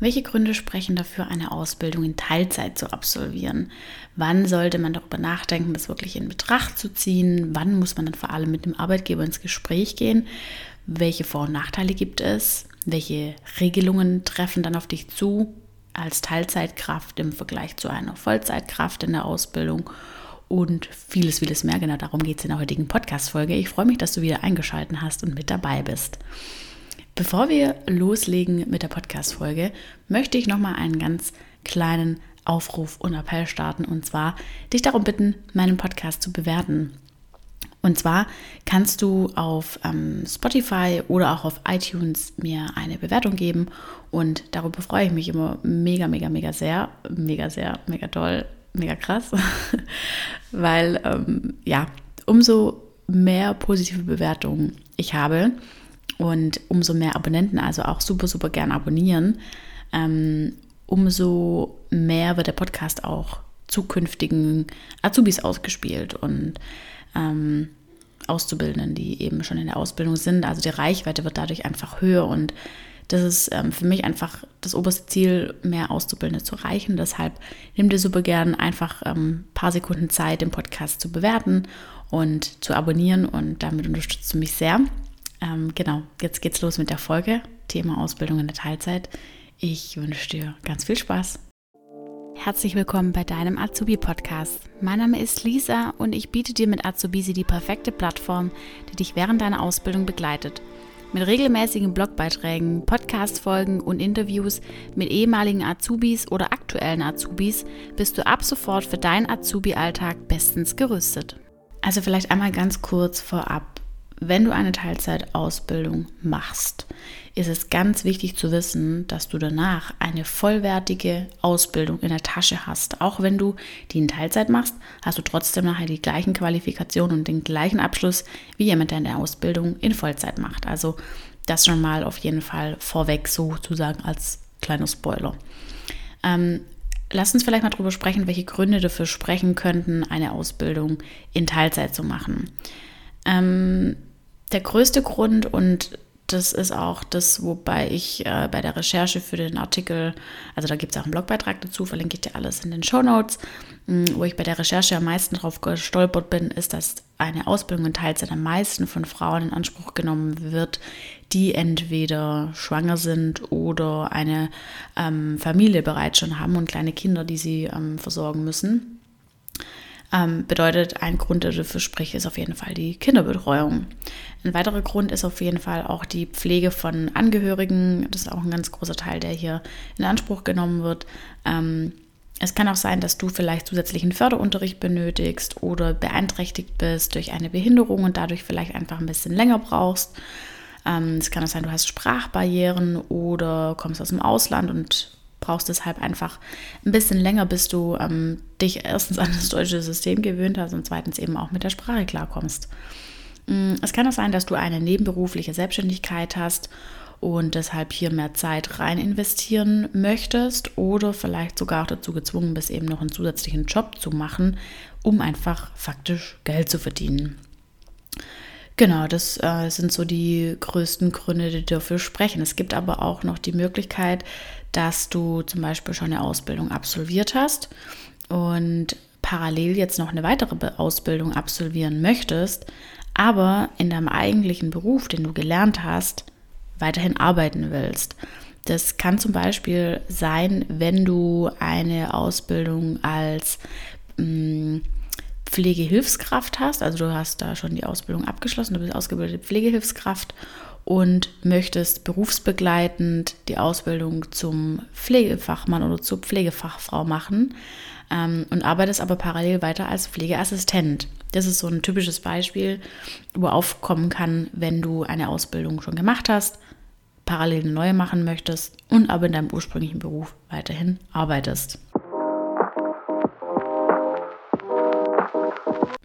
Welche Gründe sprechen dafür, eine Ausbildung in Teilzeit zu absolvieren? Wann sollte man darüber nachdenken, das wirklich in Betracht zu ziehen? Wann muss man dann vor allem mit dem Arbeitgeber ins Gespräch gehen? Welche Vor- und Nachteile gibt es? Welche Regelungen treffen dann auf dich zu als Teilzeitkraft im Vergleich zu einer Vollzeitkraft in der Ausbildung? Und vieles, vieles mehr. Genau darum geht es in der heutigen Podcast-Folge. Ich freue mich, dass du wieder eingeschaltet hast und mit dabei bist. Bevor wir loslegen mit der Podcast-Folge, möchte ich nochmal einen ganz kleinen Aufruf und Appell starten und zwar dich darum bitten, meinen Podcast zu bewerten. Und zwar kannst du auf ähm, Spotify oder auch auf iTunes mir eine Bewertung geben und darüber freue ich mich immer mega, mega, mega sehr, mega, sehr, mega toll, mega krass, weil ähm, ja, umso mehr positive Bewertungen ich habe, und umso mehr Abonnenten, also auch super, super gern abonnieren, ähm, umso mehr wird der Podcast auch zukünftigen Azubis ausgespielt und ähm, Auszubildenden, die eben schon in der Ausbildung sind. Also die Reichweite wird dadurch einfach höher und das ist ähm, für mich einfach das oberste Ziel, mehr Auszubildende zu erreichen. Deshalb nimm dir super gern einfach ein ähm, paar Sekunden Zeit, den Podcast zu bewerten und zu abonnieren und damit unterstützt du mich sehr. Ähm, genau, jetzt geht's los mit der Folge. Thema Ausbildung in der Teilzeit. Ich wünsche dir ganz viel Spaß. Herzlich willkommen bei deinem Azubi-Podcast. Mein Name ist Lisa und ich biete dir mit Azubisi die perfekte Plattform, die dich während deiner Ausbildung begleitet. Mit regelmäßigen Blogbeiträgen, Podcast-Folgen und Interviews mit ehemaligen Azubis oder aktuellen Azubis bist du ab sofort für deinen Azubi-Alltag bestens gerüstet. Also vielleicht einmal ganz kurz vorab wenn du eine Teilzeitausbildung machst, ist es ganz wichtig zu wissen, dass du danach eine vollwertige Ausbildung in der Tasche hast. Auch wenn du die in Teilzeit machst, hast du trotzdem nachher die gleichen Qualifikationen und den gleichen Abschluss, wie jemand, der eine Ausbildung in Vollzeit macht. Also das schon mal auf jeden Fall vorweg sozusagen als kleiner Spoiler. Ähm, lass uns vielleicht mal darüber sprechen, welche Gründe dafür sprechen könnten, eine Ausbildung in Teilzeit zu machen. Ähm, der größte Grund und das ist auch das, wobei ich äh, bei der Recherche für den Artikel, also da gibt es auch einen Blogbeitrag dazu, verlinke ich dir alles in den Show Notes, mm, wo ich bei der Recherche am meisten drauf gestolpert bin, ist, dass eine Ausbildung in Teilzeit am meisten von Frauen in Anspruch genommen wird, die entweder schwanger sind oder eine ähm, Familie bereits schon haben und kleine Kinder, die sie ähm, versorgen müssen. Ähm, bedeutet, ein Grund, der dafür spricht, ist auf jeden Fall die Kinderbetreuung. Ein weiterer Grund ist auf jeden Fall auch die Pflege von Angehörigen. Das ist auch ein ganz großer Teil, der hier in Anspruch genommen wird. Ähm, es kann auch sein, dass du vielleicht zusätzlichen Förderunterricht benötigst oder beeinträchtigt bist durch eine Behinderung und dadurch vielleicht einfach ein bisschen länger brauchst. Ähm, es kann auch sein, du hast Sprachbarrieren oder kommst aus dem Ausland und brauchst deshalb einfach ein bisschen länger, bis du ähm, dich erstens an das deutsche System gewöhnt hast und zweitens eben auch mit der Sprache klarkommst. Mm, es kann auch sein, dass du eine nebenberufliche Selbstständigkeit hast und deshalb hier mehr Zeit rein investieren möchtest oder vielleicht sogar auch dazu gezwungen bist, eben noch einen zusätzlichen Job zu machen, um einfach faktisch Geld zu verdienen. Genau, das äh, sind so die größten Gründe, die dafür sprechen. Es gibt aber auch noch die Möglichkeit, dass du zum Beispiel schon eine Ausbildung absolviert hast und parallel jetzt noch eine weitere Ausbildung absolvieren möchtest, aber in deinem eigentlichen Beruf, den du gelernt hast, weiterhin arbeiten willst. Das kann zum Beispiel sein, wenn du eine Ausbildung als mm, Pflegehilfskraft hast, also du hast da schon die Ausbildung abgeschlossen, du bist ausgebildete Pflegehilfskraft und möchtest berufsbegleitend die Ausbildung zum Pflegefachmann oder zur Pflegefachfrau machen ähm, und arbeitest aber parallel weiter als Pflegeassistent. Das ist so ein typisches Beispiel, wo aufkommen kann, wenn du eine Ausbildung schon gemacht hast, parallel eine neue machen möchtest und aber in deinem ursprünglichen Beruf weiterhin arbeitest.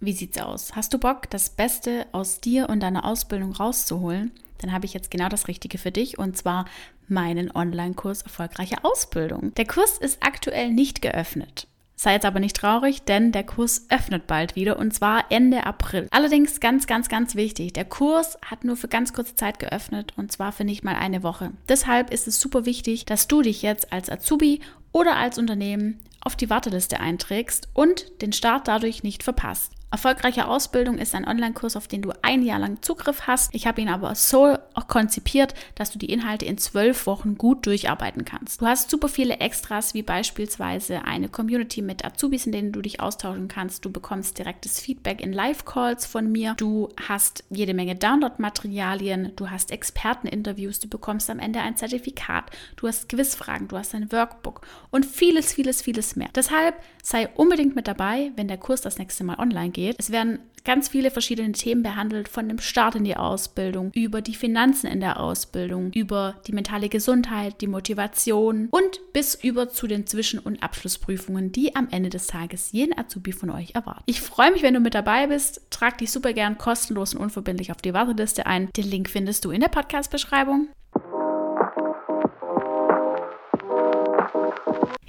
Wie sieht's aus? Hast du Bock, das Beste aus dir und deiner Ausbildung rauszuholen? Dann habe ich jetzt genau das Richtige für dich und zwar meinen Online-Kurs Erfolgreiche Ausbildung. Der Kurs ist aktuell nicht geöffnet. Sei jetzt aber nicht traurig, denn der Kurs öffnet bald wieder und zwar Ende April. Allerdings ganz, ganz, ganz wichtig. Der Kurs hat nur für ganz kurze Zeit geöffnet und zwar für nicht mal eine Woche. Deshalb ist es super wichtig, dass du dich jetzt als Azubi oder als Unternehmen auf die Warteliste einträgst und den Start dadurch nicht verpasst. Erfolgreiche Ausbildung ist ein Online-Kurs, auf den du ein Jahr lang Zugriff hast. Ich habe ihn aber so konzipiert, dass du die Inhalte in zwölf Wochen gut durcharbeiten kannst. Du hast super viele Extras, wie beispielsweise eine Community mit Azubis, in denen du dich austauschen kannst. Du bekommst direktes Feedback in Live-Calls von mir. Du hast jede Menge Download-Materialien. Du hast Experteninterviews. Du bekommst am Ende ein Zertifikat. Du hast Quizfragen. Du hast ein Workbook und vieles, vieles, vieles mehr. Deshalb sei unbedingt mit dabei, wenn der Kurs das nächste Mal online geht geht. Es werden ganz viele verschiedene Themen behandelt, von dem Start in die Ausbildung, über die Finanzen in der Ausbildung, über die mentale Gesundheit, die Motivation und bis über zu den Zwischen- und Abschlussprüfungen, die am Ende des Tages jeden Azubi von euch erwarten. Ich freue mich, wenn du mit dabei bist. Trag dich super gern kostenlos und unverbindlich auf die Warteliste ein. Den Link findest du in der Podcast-Beschreibung.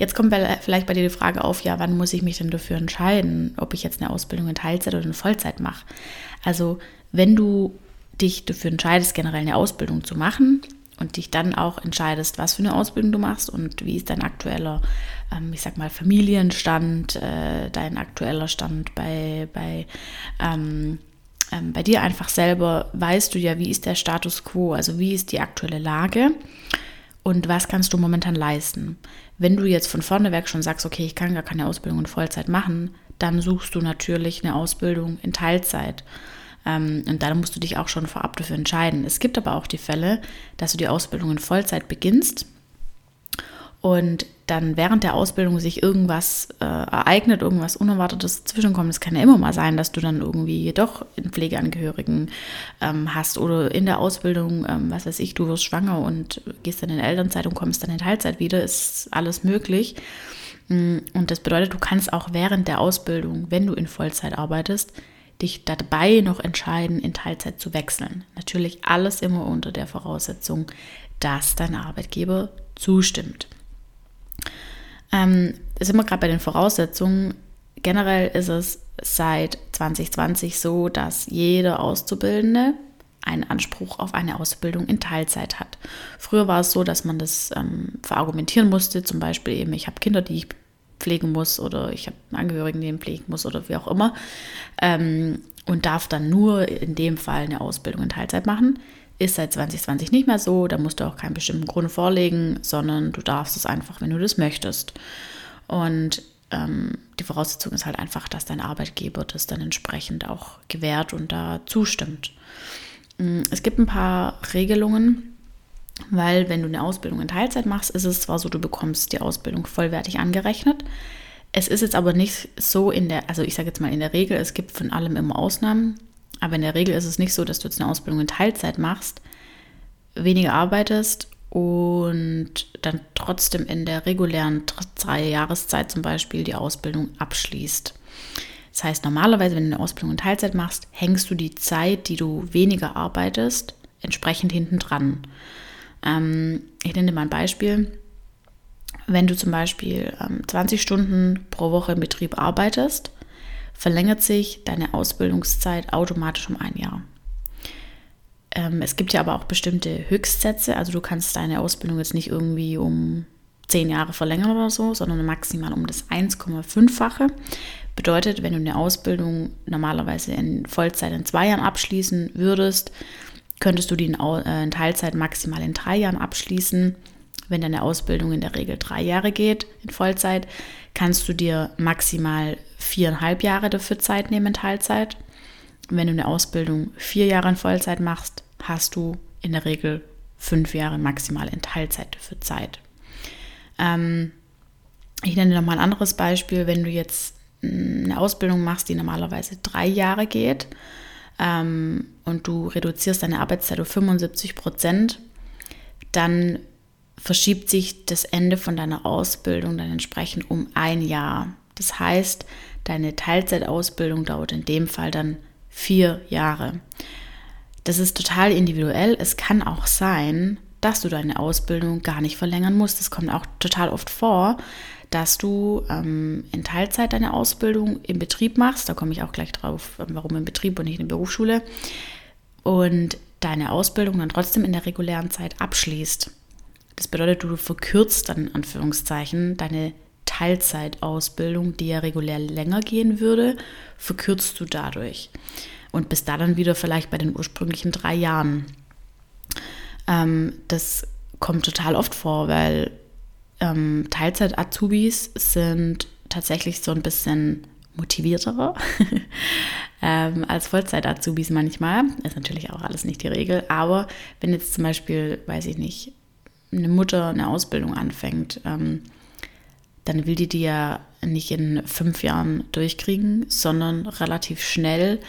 Jetzt kommt vielleicht bei dir die Frage auf, ja, wann muss ich mich denn dafür entscheiden, ob ich jetzt eine Ausbildung in Teilzeit oder in Vollzeit mache? Also, wenn du dich dafür entscheidest, generell eine Ausbildung zu machen und dich dann auch entscheidest, was für eine Ausbildung du machst und wie ist dein aktueller, ähm, ich sag mal, Familienstand, äh, dein aktueller Stand bei, bei ähm, ähm, bei dir einfach selber weißt du ja, wie ist der Status quo, also wie ist die aktuelle Lage und was kannst du momentan leisten. Wenn du jetzt von vorne weg schon sagst, okay, ich kann gar keine Ausbildung in Vollzeit machen, dann suchst du natürlich eine Ausbildung in Teilzeit. Ähm, und dann musst du dich auch schon vorab dafür entscheiden. Es gibt aber auch die Fälle, dass du die Ausbildung in Vollzeit beginnst und dann während der Ausbildung sich irgendwas äh, ereignet, irgendwas Unerwartetes zwischenkommt. Es kann ja immer mal sein, dass du dann irgendwie doch einen Pflegeangehörigen ähm, hast oder in der Ausbildung, ähm, was weiß ich, du wirst schwanger und gehst dann in Elternzeit und kommst dann in Teilzeit wieder, ist alles möglich. Mm, und das bedeutet, du kannst auch während der Ausbildung, wenn du in Vollzeit arbeitest, dich dabei noch entscheiden, in Teilzeit zu wechseln. Natürlich alles immer unter der Voraussetzung, dass dein Arbeitgeber zustimmt. Ähm, sind wir gerade bei den Voraussetzungen. Generell ist es seit 2020 so, dass jeder Auszubildende einen Anspruch auf eine Ausbildung in Teilzeit hat. Früher war es so, dass man das ähm, verargumentieren musste, zum Beispiel eben, ich habe Kinder, die ich pflegen muss oder ich habe Angehörigen, die ich pflegen muss oder wie auch immer ähm, und darf dann nur in dem Fall eine Ausbildung in Teilzeit machen. Ist seit 2020 nicht mehr so, da musst du auch keinen bestimmten Grund vorlegen, sondern du darfst es einfach, wenn du das möchtest. Und ähm, die Voraussetzung ist halt einfach, dass dein Arbeitgeber das dann entsprechend auch gewährt und da zustimmt. Mm, es gibt ein paar Regelungen, weil wenn du eine Ausbildung in Teilzeit machst, ist es zwar so, du bekommst die Ausbildung vollwertig angerechnet. Es ist jetzt aber nicht so in der, also ich sage jetzt mal in der Regel, es gibt von allem immer Ausnahmen. Aber in der Regel ist es nicht so, dass du jetzt eine Ausbildung in Teilzeit machst, weniger arbeitest und dann trotzdem in der regulären drei Jahreszeit zum Beispiel die Ausbildung abschließt. Das heißt, normalerweise, wenn du eine Ausbildung in Teilzeit machst, hängst du die Zeit, die du weniger arbeitest, entsprechend hinten dran. Ähm, ich nenne dir mal ein Beispiel. Wenn du zum Beispiel ähm, 20 Stunden pro Woche im Betrieb arbeitest, verlängert sich deine Ausbildungszeit automatisch um ein Jahr. Ähm, es gibt ja aber auch bestimmte Höchstsätze, also du kannst deine Ausbildung jetzt nicht irgendwie um zehn Jahre verlängern oder so, sondern maximal um das 1,5-fache. Bedeutet, wenn du eine Ausbildung normalerweise in Vollzeit in zwei Jahren abschließen würdest, könntest du die in, äh, Teilzeit maximal in drei Jahren abschließen. Wenn deine Ausbildung in der Regel drei Jahre geht in Vollzeit, kannst du dir maximal viereinhalb Jahre dafür Zeit nehmen in Teilzeit. Wenn du eine Ausbildung vier Jahre in Vollzeit machst, hast du in der Regel fünf Jahre maximal in Teilzeit dafür Zeit. Ähm, ich nenne noch mal ein anderes Beispiel. Wenn du jetzt eine Ausbildung machst, die normalerweise drei Jahre geht ähm, und du reduzierst deine Arbeitszeit um 75 Prozent, dann verschiebt sich das Ende von deiner Ausbildung dann entsprechend um ein Jahr. Das heißt, deine Teilzeitausbildung dauert in dem Fall dann vier Jahre. Das ist total individuell. Es kann auch sein, dass du deine Ausbildung gar nicht verlängern musst. Das kommt auch total oft vor, dass du ähm, in Teilzeit deine Ausbildung im Betrieb machst. Da komme ich auch gleich drauf, warum im Betrieb und nicht in der Berufsschule. Und deine Ausbildung dann trotzdem in der regulären Zeit abschließt. Das bedeutet, du verkürzt dann in Anführungszeichen deine Teilzeitausbildung, die ja regulär länger gehen würde, verkürzt du dadurch. Und bist da dann wieder vielleicht bei den ursprünglichen drei Jahren. Ähm, das kommt total oft vor, weil ähm, Teilzeit-Azubis sind tatsächlich so ein bisschen motiviertere ähm, als Vollzeit-Azubis manchmal. Ist natürlich auch alles nicht die Regel, aber wenn jetzt zum Beispiel, weiß ich nicht, eine Mutter eine Ausbildung anfängt, ähm, dann will die die ja nicht in fünf Jahren durchkriegen, sondern relativ schnell,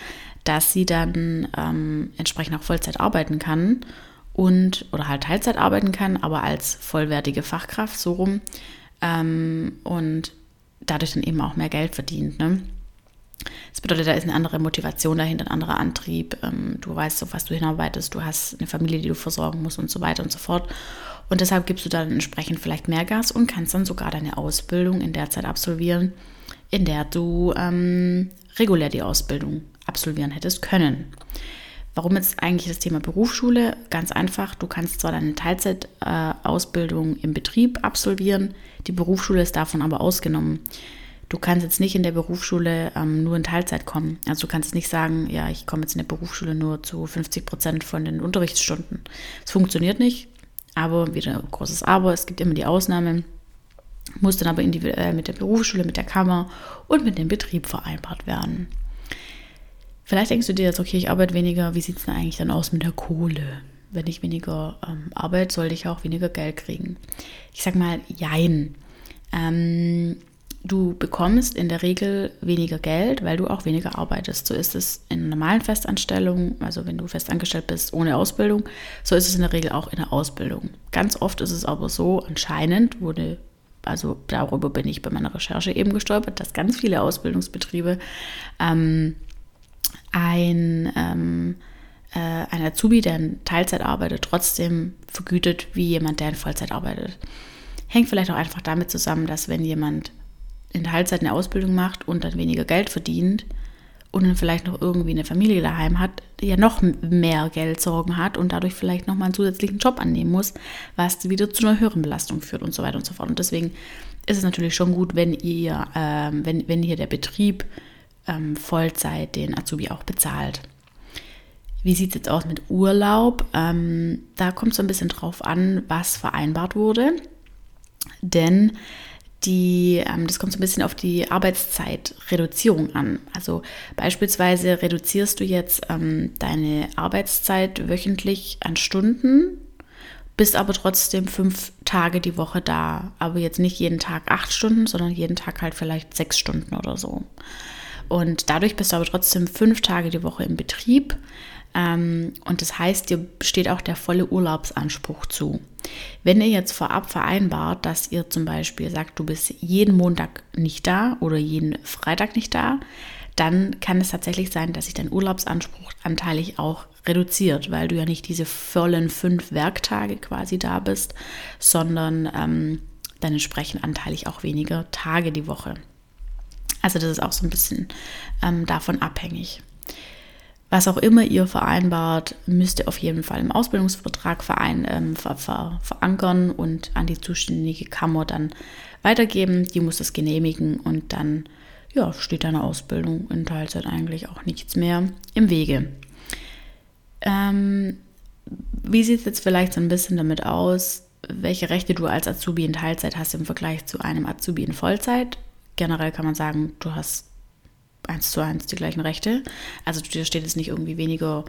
dass sie dann ähm, entsprechend auch Vollzeit arbeiten kann und oder halt Teilzeit arbeiten kann, aber als vollwertige Fachkraft so rum ähm, und dadurch dann eben auch mehr Geld verdient. Ne? Das bedeutet, da ist eine andere Motivation dahinter, ein anderer Antrieb. Ähm, du weißt, auf was du hinarbeitest, du hast eine Familie, die du versorgen musst und so weiter und so fort. Und deshalb gibst du dann entsprechend vielleicht mehr Gas und kannst dann sogar deine Ausbildung in der Zeit absolvieren, in der du ähm, regulär die Ausbildung absolvieren hättest können. Warum jetzt eigentlich das Thema Berufsschule? Ganz einfach, du kannst zwar deine Teilzeitausbildung äh, im Betrieb absolvieren, die Berufsschule ist davon aber ausgenommen. Du kannst jetzt nicht in der Berufsschule ähm, nur in Teilzeit kommen. Also du kannst nicht sagen, ja, ich komme jetzt in der Berufsschule nur zu 50 Prozent von den Unterrichtsstunden. Es funktioniert nicht. Aber wieder ein großes Aber, es gibt immer die Ausnahmen. Muss dann aber individuell mit der Berufsschule, mit der Kammer und mit dem Betrieb vereinbart werden. Vielleicht denkst du dir jetzt, okay, ich arbeite weniger, wie sieht es denn eigentlich dann aus mit der Kohle? Wenn ich weniger ähm, arbeite, sollte ich auch weniger Geld kriegen. Ich sag mal, jein. Ähm, du bekommst in der Regel weniger Geld, weil du auch weniger arbeitest. So ist es in normalen Festanstellungen, also wenn du festangestellt bist ohne Ausbildung, so ist es in der Regel auch in der Ausbildung. Ganz oft ist es aber so, anscheinend wurde, also darüber bin ich bei meiner Recherche eben gestolpert, dass ganz viele Ausbildungsbetriebe ähm, ein, ähm, äh, ein Azubi, der in Teilzeit arbeitet, trotzdem vergütet wie jemand, der in Vollzeit arbeitet. Hängt vielleicht auch einfach damit zusammen, dass wenn jemand in Teilzeit eine Ausbildung macht und dann weniger Geld verdient und dann vielleicht noch irgendwie eine Familie daheim hat, die ja noch mehr Geldsorgen hat und dadurch vielleicht nochmal einen zusätzlichen Job annehmen muss, was wieder zu einer höheren Belastung führt und so weiter und so fort. Und deswegen ist es natürlich schon gut, wenn ihr, ähm, wenn, wenn hier der Betrieb ähm, Vollzeit den Azubi auch bezahlt. Wie sieht es jetzt aus mit Urlaub? Ähm, da kommt es so ein bisschen drauf an, was vereinbart wurde. Denn die, ähm, das kommt so ein bisschen auf die Arbeitszeitreduzierung an. Also beispielsweise reduzierst du jetzt ähm, deine Arbeitszeit wöchentlich an Stunden, bist aber trotzdem fünf Tage die Woche da. Aber jetzt nicht jeden Tag acht Stunden, sondern jeden Tag halt vielleicht sechs Stunden oder so. Und dadurch bist du aber trotzdem fünf Tage die Woche im Betrieb. Ähm, und das heißt, dir steht auch der volle Urlaubsanspruch zu. Wenn ihr jetzt vorab vereinbart, dass ihr zum Beispiel sagt, du bist jeden Montag nicht da oder jeden Freitag nicht da, dann kann es tatsächlich sein, dass sich dein Urlaubsanspruch anteilig auch reduziert, weil du ja nicht diese vollen fünf Werktage quasi da bist, sondern ähm, dann entsprechend anteilig auch weniger Tage die Woche. Also das ist auch so ein bisschen ähm, davon abhängig. Was auch immer ihr vereinbart, müsst ihr auf jeden Fall im Ausbildungsvertrag verein, ähm, ver, ver, verankern und an die zuständige Kammer dann weitergeben. Die muss das genehmigen und dann ja, steht deiner Ausbildung in Teilzeit eigentlich auch nichts mehr im Wege. Ähm, wie sieht es jetzt vielleicht so ein bisschen damit aus, welche Rechte du als Azubi in Teilzeit hast im Vergleich zu einem Azubi in Vollzeit? generell kann man sagen, du hast eins zu eins die gleichen Rechte. Also dir steht jetzt nicht irgendwie weniger,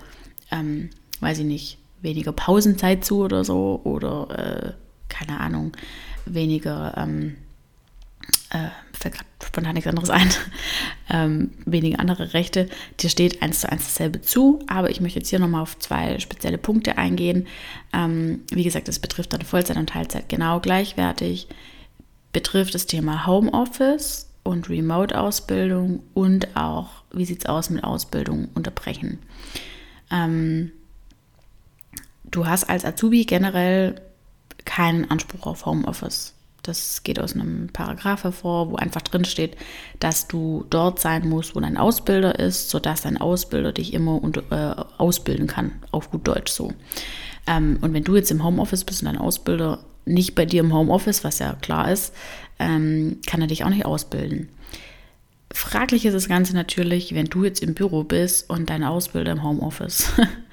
ähm, weiß ich nicht, weniger Pausenzeit zu oder so oder äh, keine Ahnung, weniger, ähm, äh, fällt gerade spontan nichts anderes ein, ähm, weniger andere Rechte. Dir steht eins zu eins dasselbe zu, aber ich möchte jetzt hier nochmal auf zwei spezielle Punkte eingehen. Ähm, wie gesagt, es betrifft dann Vollzeit und Teilzeit genau gleichwertig betrifft das Thema Homeoffice und Remote-Ausbildung und auch, wie sieht es aus mit Ausbildung unterbrechen. Ähm, du hast als Azubi generell keinen Anspruch auf Homeoffice. Das geht aus einem Paragraph hervor, wo einfach drin steht, dass du dort sein musst, wo dein Ausbilder ist, sodass dein Ausbilder dich immer unter, äh, ausbilden kann, auf gut Deutsch so. Ähm, und wenn du jetzt im Homeoffice bist und dein Ausbilder nicht bei dir im Homeoffice, was ja klar ist, ähm, kann er dich auch nicht ausbilden. Fraglich ist das Ganze natürlich, wenn du jetzt im Büro bist und dein Ausbilder im Homeoffice.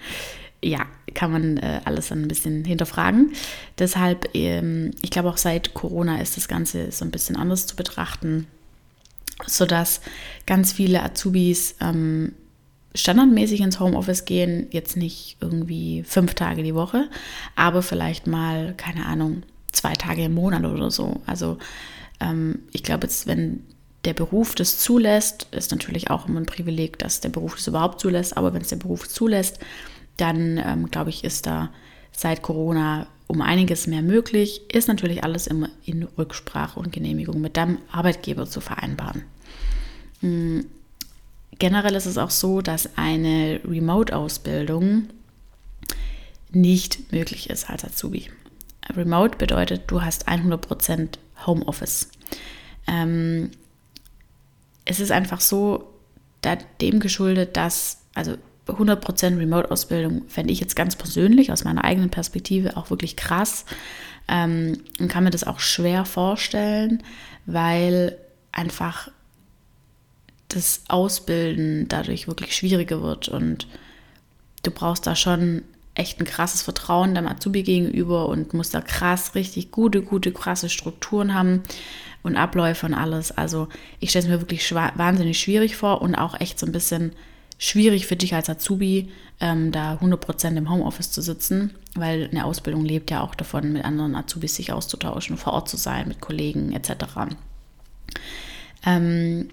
ja, kann man äh, alles dann ein bisschen hinterfragen. Deshalb, ähm, ich glaube auch seit Corona ist das Ganze so ein bisschen anders zu betrachten, sodass ganz viele Azubis ähm, standardmäßig ins Homeoffice gehen, jetzt nicht irgendwie fünf Tage die Woche, aber vielleicht mal, keine Ahnung, zwei Tage im Monat oder so. Also ähm, ich glaube jetzt, wenn der Beruf das zulässt, ist natürlich auch immer ein Privileg, dass der Beruf das überhaupt zulässt, aber wenn es der Beruf zulässt, dann ähm, glaube ich, ist da seit Corona um einiges mehr möglich. Ist natürlich alles immer in Rücksprache und Genehmigung mit deinem Arbeitgeber zu vereinbaren. Mhm. Generell ist es auch so, dass eine Remote-Ausbildung nicht möglich ist als Azubi. Remote bedeutet, du hast 100% Homeoffice. Ähm, es ist einfach so, dem geschuldet, dass, also 100% Remote-Ausbildung fände ich jetzt ganz persönlich aus meiner eigenen Perspektive auch wirklich krass ähm, und kann mir das auch schwer vorstellen, weil einfach das Ausbilden dadurch wirklich schwieriger wird und du brauchst da schon echt ein krasses Vertrauen dem Azubi gegenüber und musst da krass, richtig gute, gute, krasse Strukturen haben und Abläufe und alles. Also ich stelle es mir wirklich wahnsinnig schwierig vor und auch echt so ein bisschen schwierig für dich als Azubi, ähm, da 100% im Homeoffice zu sitzen, weil eine Ausbildung lebt ja auch davon, mit anderen Azubis sich auszutauschen, vor Ort zu sein, mit Kollegen etc. Ähm,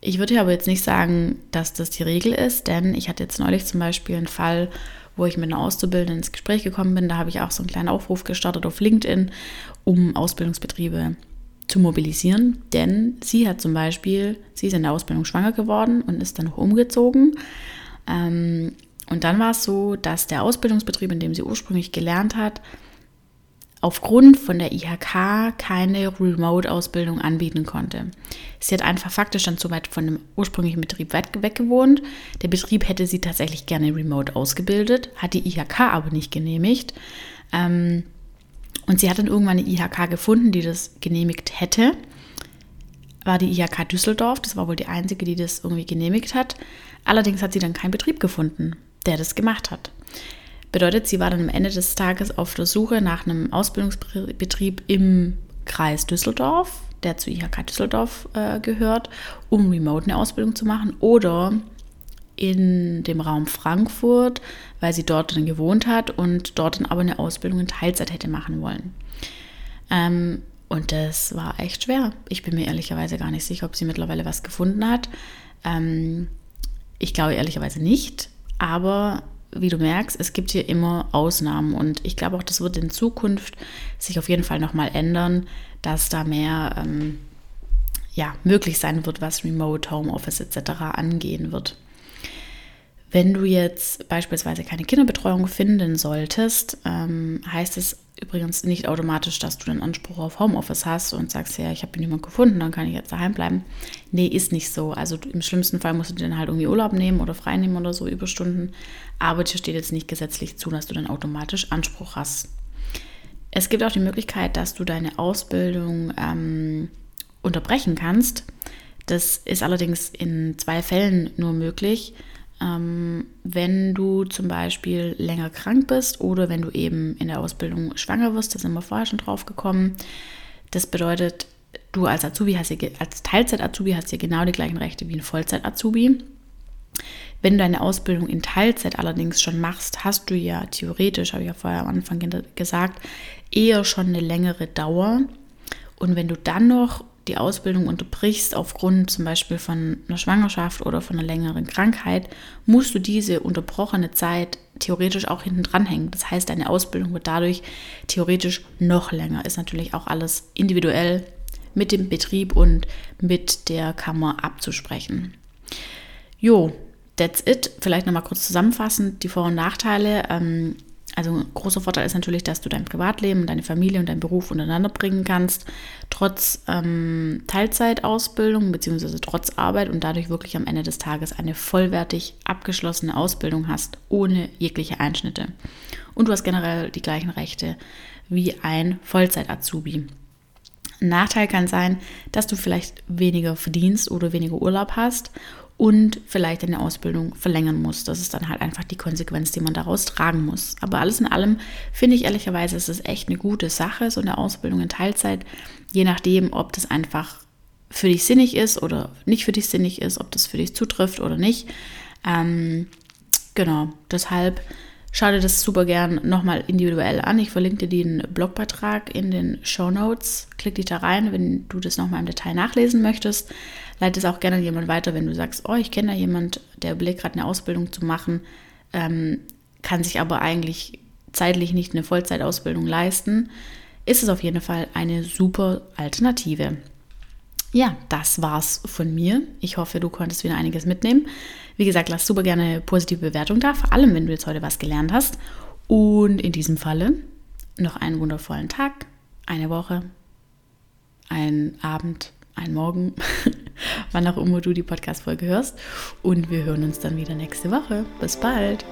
ich würde aber jetzt nicht sagen, dass das die Regel ist, denn ich hatte jetzt neulich zum Beispiel einen Fall, wo ich mit einer Auszubildenden ins Gespräch gekommen bin. Da habe ich auch so einen kleinen Aufruf gestartet auf LinkedIn, um Ausbildungsbetriebe zu mobilisieren, denn sie hat zum Beispiel, sie ist in der Ausbildung schwanger geworden und ist dann noch umgezogen. Ähm, und dann war es so, dass der Ausbildungsbetrieb, in dem sie ursprünglich gelernt hat, aufgrund von der IHK keine Remote-Ausbildung anbieten konnte. Sie hat einfach faktisch dann zu weit von dem ursprünglichen Betrieb weg, gewohnt. Der Betrieb hätte sie tatsächlich gerne remote ausgebildet, hat die IHK aber nicht genehmigt. Ähm, und sie hat dann irgendwann eine IHK gefunden, die das genehmigt hätte. War die IHK Düsseldorf, das war wohl die einzige, die das irgendwie genehmigt hat. Allerdings hat sie dann keinen Betrieb gefunden, der das gemacht hat. Bedeutet, sie war dann am Ende des Tages auf der Suche nach einem Ausbildungsbetrieb im Kreis Düsseldorf, der zu IHK Düsseldorf äh, gehört, um remote eine Ausbildung zu machen oder in dem Raum Frankfurt, weil sie dort dann gewohnt hat und dort dann aber eine Ausbildung in Teilzeit hätte machen wollen. Ähm, und das war echt schwer. Ich bin mir ehrlicherweise gar nicht sicher, ob sie mittlerweile was gefunden hat. Ähm, ich glaube ehrlicherweise nicht, aber wie du merkst, es gibt hier immer Ausnahmen und ich glaube auch, das wird in Zukunft sich auf jeden Fall nochmal ändern, dass da mehr ähm, ja, möglich sein wird, was Remote, Homeoffice etc. angehen wird. Wenn du jetzt beispielsweise keine Kinderbetreuung finden solltest, ähm, heißt es übrigens nicht automatisch, dass du den Anspruch auf Homeoffice hast und sagst, ja, ich habe niemanden gefunden, dann kann ich jetzt daheim bleiben. Nee, ist nicht so. Also im schlimmsten Fall musst du dann halt irgendwie Urlaub nehmen oder frei nehmen oder so, Überstunden. Aber dir steht jetzt nicht gesetzlich zu, dass du dann automatisch Anspruch hast. Es gibt auch die Möglichkeit, dass du deine Ausbildung ähm, unterbrechen kannst. Das ist allerdings in zwei Fällen nur möglich. Ähm, wenn du zum Beispiel länger krank bist oder wenn du eben in der Ausbildung schwanger wirst, da sind wir vorher schon drauf gekommen. Das bedeutet, du als Azubi hast hier, als Teilzeit-Azubi hast hier genau die gleichen Rechte wie ein Vollzeit-Azubi. Wenn du deine Ausbildung in Teilzeit allerdings schon machst, hast du ja theoretisch, habe ich ja vorher am Anfang gesagt, eher schon eine längere Dauer. Und wenn du dann noch die Ausbildung unterbrichst aufgrund zum Beispiel von einer Schwangerschaft oder von einer längeren Krankheit, musst du diese unterbrochene Zeit theoretisch auch hinten dranhängen. Das heißt, deine Ausbildung wird dadurch theoretisch noch länger. Ist natürlich auch alles individuell mit dem Betrieb und mit der Kammer abzusprechen. Jo, that's it. Vielleicht nochmal kurz zusammenfassend die Vor- und Nachteile. Ähm, Also ein großer Vorteil ist natürlich, dass du dein Privatleben, deine Familie und deinen Beruf untereinander bringen kannst, trotz ähm, Teilzeitausbildung bzw. trotz Arbeit und dadurch wirklich am Ende des Tages eine vollwertig abgeschlossene Ausbildung hast, ohne jegliche Einschnitte. Und du hast generell die gleichen Rechte wie ein Vollzeit-Azubi. Nachteil kann sein, dass du vielleicht weniger verdienst oder weniger Urlaub hast und vielleicht deine Ausbildung verlängern musst. Das ist dann halt einfach die Konsequenz, die man daraus tragen muss. Aber alles in allem finde ich ehrlicherweise, ist es echt eine gute Sache, so eine Ausbildung in Teilzeit, je nachdem, ob das einfach für dich sinnig ist oder nicht für dich sinnig ist, ob das für dich zutrifft oder nicht. Ähm, genau, deshalb Schau dir das super gern nochmal individuell an. Ich verlinke dir den Blogbeitrag in den Show Notes. Klick dich da rein, wenn du das nochmal im Detail nachlesen möchtest. Leite es auch gerne an jemand weiter, wenn du sagst, oh, ich kenne da jemand, der überlegt gerade eine Ausbildung zu machen, ähm, kann sich aber eigentlich zeitlich nicht eine Vollzeitausbildung leisten. Ist es auf jeden Fall eine super Alternative. Ja, das war's von mir. Ich hoffe, du konntest wieder einiges mitnehmen. Wie gesagt, lass super gerne eine positive Bewertung da, vor allem wenn du jetzt heute was gelernt hast. Und in diesem Falle noch einen wundervollen Tag, eine Woche, einen Abend, einen Morgen, wann auch immer du die Podcast-Folge hörst. Und wir hören uns dann wieder nächste Woche. Bis bald!